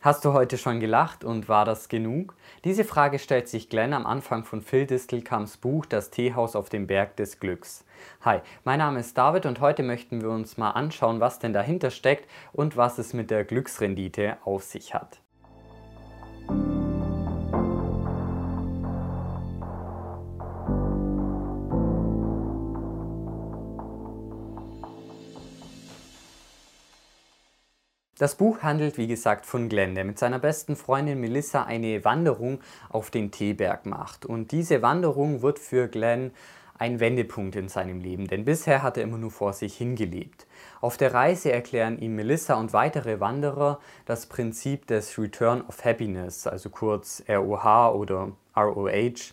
Hast du heute schon gelacht und war das genug? Diese Frage stellt sich Glenn am Anfang von Phil Distelkamps Buch Das Teehaus auf dem Berg des Glücks. Hi, mein Name ist David und heute möchten wir uns mal anschauen, was denn dahinter steckt und was es mit der Glücksrendite auf sich hat. Das Buch handelt wie gesagt von Glenn, der mit seiner besten Freundin Melissa eine Wanderung auf den Teeberg macht. Und diese Wanderung wird für Glenn ein Wendepunkt in seinem Leben, denn bisher hat er immer nur vor sich hingelebt. Auf der Reise erklären ihm Melissa und weitere Wanderer das Prinzip des Return of Happiness, also kurz ROH oder ROH,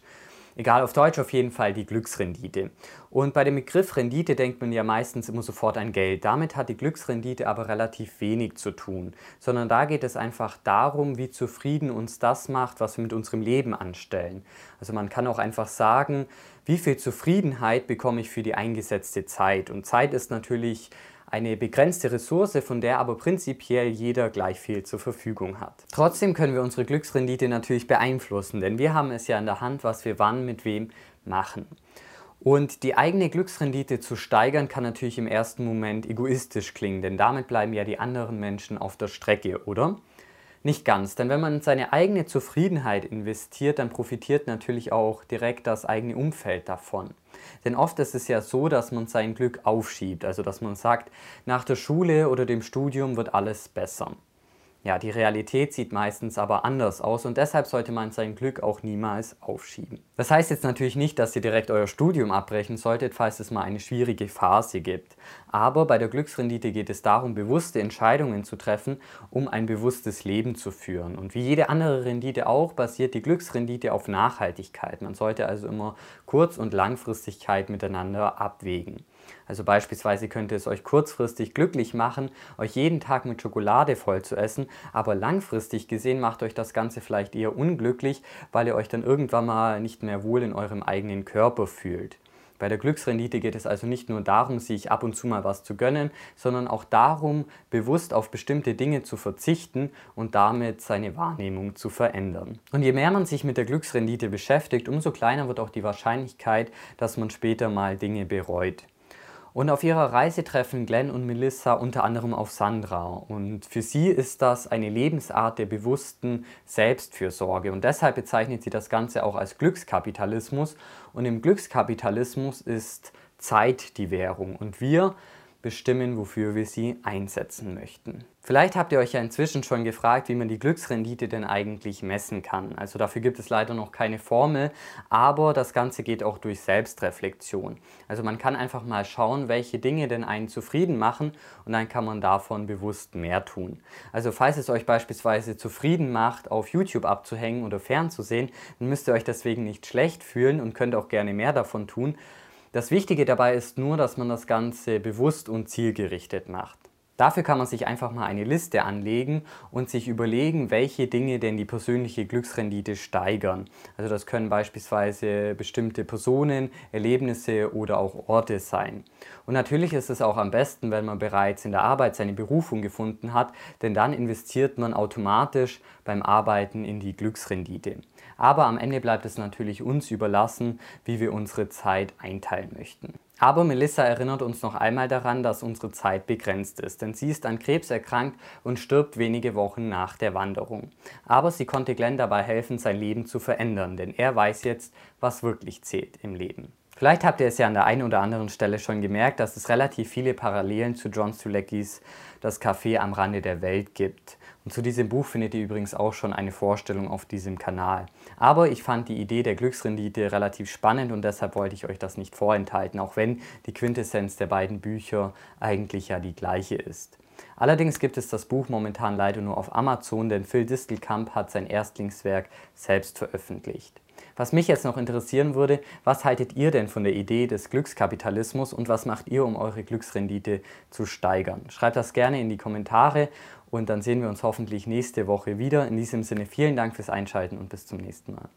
Egal, auf Deutsch auf jeden Fall die Glücksrendite. Und bei dem Begriff Rendite denkt man ja meistens immer sofort an Geld. Damit hat die Glücksrendite aber relativ wenig zu tun, sondern da geht es einfach darum, wie zufrieden uns das macht, was wir mit unserem Leben anstellen. Also man kann auch einfach sagen, wie viel Zufriedenheit bekomme ich für die eingesetzte Zeit. Und Zeit ist natürlich eine begrenzte Ressource, von der aber prinzipiell jeder gleich viel zur Verfügung hat. Trotzdem können wir unsere Glücksrendite natürlich beeinflussen, denn wir haben es ja in der Hand, was wir wann mit wem machen. Und die eigene Glücksrendite zu steigern kann natürlich im ersten Moment egoistisch klingen, denn damit bleiben ja die anderen Menschen auf der Strecke, oder? Nicht ganz, denn wenn man seine eigene Zufriedenheit investiert, dann profitiert natürlich auch direkt das eigene Umfeld davon. Denn oft ist es ja so, dass man sein Glück aufschiebt, also dass man sagt, nach der Schule oder dem Studium wird alles besser. Ja, die Realität sieht meistens aber anders aus und deshalb sollte man sein Glück auch niemals aufschieben. Das heißt jetzt natürlich nicht, dass ihr direkt euer Studium abbrechen solltet, falls es mal eine schwierige Phase gibt. Aber bei der Glücksrendite geht es darum, bewusste Entscheidungen zu treffen, um ein bewusstes Leben zu führen. Und wie jede andere Rendite auch, basiert die Glücksrendite auf Nachhaltigkeit. Man sollte also immer Kurz- und Langfristigkeit miteinander abwägen. Also beispielsweise könnte es euch kurzfristig glücklich machen, euch jeden Tag mit Schokolade voll zu essen, aber langfristig gesehen macht euch das Ganze vielleicht eher unglücklich, weil ihr euch dann irgendwann mal nicht mehr wohl in eurem eigenen Körper fühlt. Bei der Glücksrendite geht es also nicht nur darum, sich ab und zu mal was zu gönnen, sondern auch darum, bewusst auf bestimmte Dinge zu verzichten und damit seine Wahrnehmung zu verändern. Und je mehr man sich mit der Glücksrendite beschäftigt, umso kleiner wird auch die Wahrscheinlichkeit, dass man später mal Dinge bereut. Und auf ihrer Reise treffen Glenn und Melissa unter anderem auf Sandra. Und für sie ist das eine Lebensart der bewussten Selbstfürsorge. Und deshalb bezeichnet sie das Ganze auch als Glückskapitalismus. Und im Glückskapitalismus ist Zeit die Währung. Und wir bestimmen, wofür wir sie einsetzen möchten. Vielleicht habt ihr euch ja inzwischen schon gefragt, wie man die Glücksrendite denn eigentlich messen kann. Also dafür gibt es leider noch keine Formel, aber das Ganze geht auch durch Selbstreflexion. Also man kann einfach mal schauen, welche Dinge denn einen zufrieden machen und dann kann man davon bewusst mehr tun. Also falls es euch beispielsweise zufrieden macht, auf YouTube abzuhängen oder fernzusehen, dann müsst ihr euch deswegen nicht schlecht fühlen und könnt auch gerne mehr davon tun. Das Wichtige dabei ist nur, dass man das Ganze bewusst und zielgerichtet macht. Dafür kann man sich einfach mal eine Liste anlegen und sich überlegen, welche Dinge denn die persönliche Glücksrendite steigern. Also das können beispielsweise bestimmte Personen, Erlebnisse oder auch Orte sein. Und natürlich ist es auch am besten, wenn man bereits in der Arbeit seine Berufung gefunden hat, denn dann investiert man automatisch beim Arbeiten in die Glücksrendite. Aber am Ende bleibt es natürlich uns überlassen, wie wir unsere Zeit einteilen möchten. Aber Melissa erinnert uns noch einmal daran, dass unsere Zeit begrenzt ist, denn sie ist an Krebs erkrankt und stirbt wenige Wochen nach der Wanderung. Aber sie konnte Glenn dabei helfen, sein Leben zu verändern, denn er weiß jetzt, was wirklich zählt im Leben. Vielleicht habt ihr es ja an der einen oder anderen Stelle schon gemerkt, dass es relativ viele Parallelen zu John Stuleckis Das Café am Rande der Welt gibt. Und zu diesem Buch findet ihr übrigens auch schon eine Vorstellung auf diesem Kanal. Aber ich fand die Idee der Glücksrendite relativ spannend und deshalb wollte ich euch das nicht vorenthalten, auch wenn die Quintessenz der beiden Bücher eigentlich ja die gleiche ist. Allerdings gibt es das Buch momentan leider nur auf Amazon, denn Phil Distelkamp hat sein Erstlingswerk selbst veröffentlicht. Was mich jetzt noch interessieren würde, was haltet ihr denn von der Idee des Glückskapitalismus und was macht ihr, um eure Glücksrendite zu steigern? Schreibt das gerne in die Kommentare und dann sehen wir uns hoffentlich nächste Woche wieder. In diesem Sinne vielen Dank fürs Einschalten und bis zum nächsten Mal.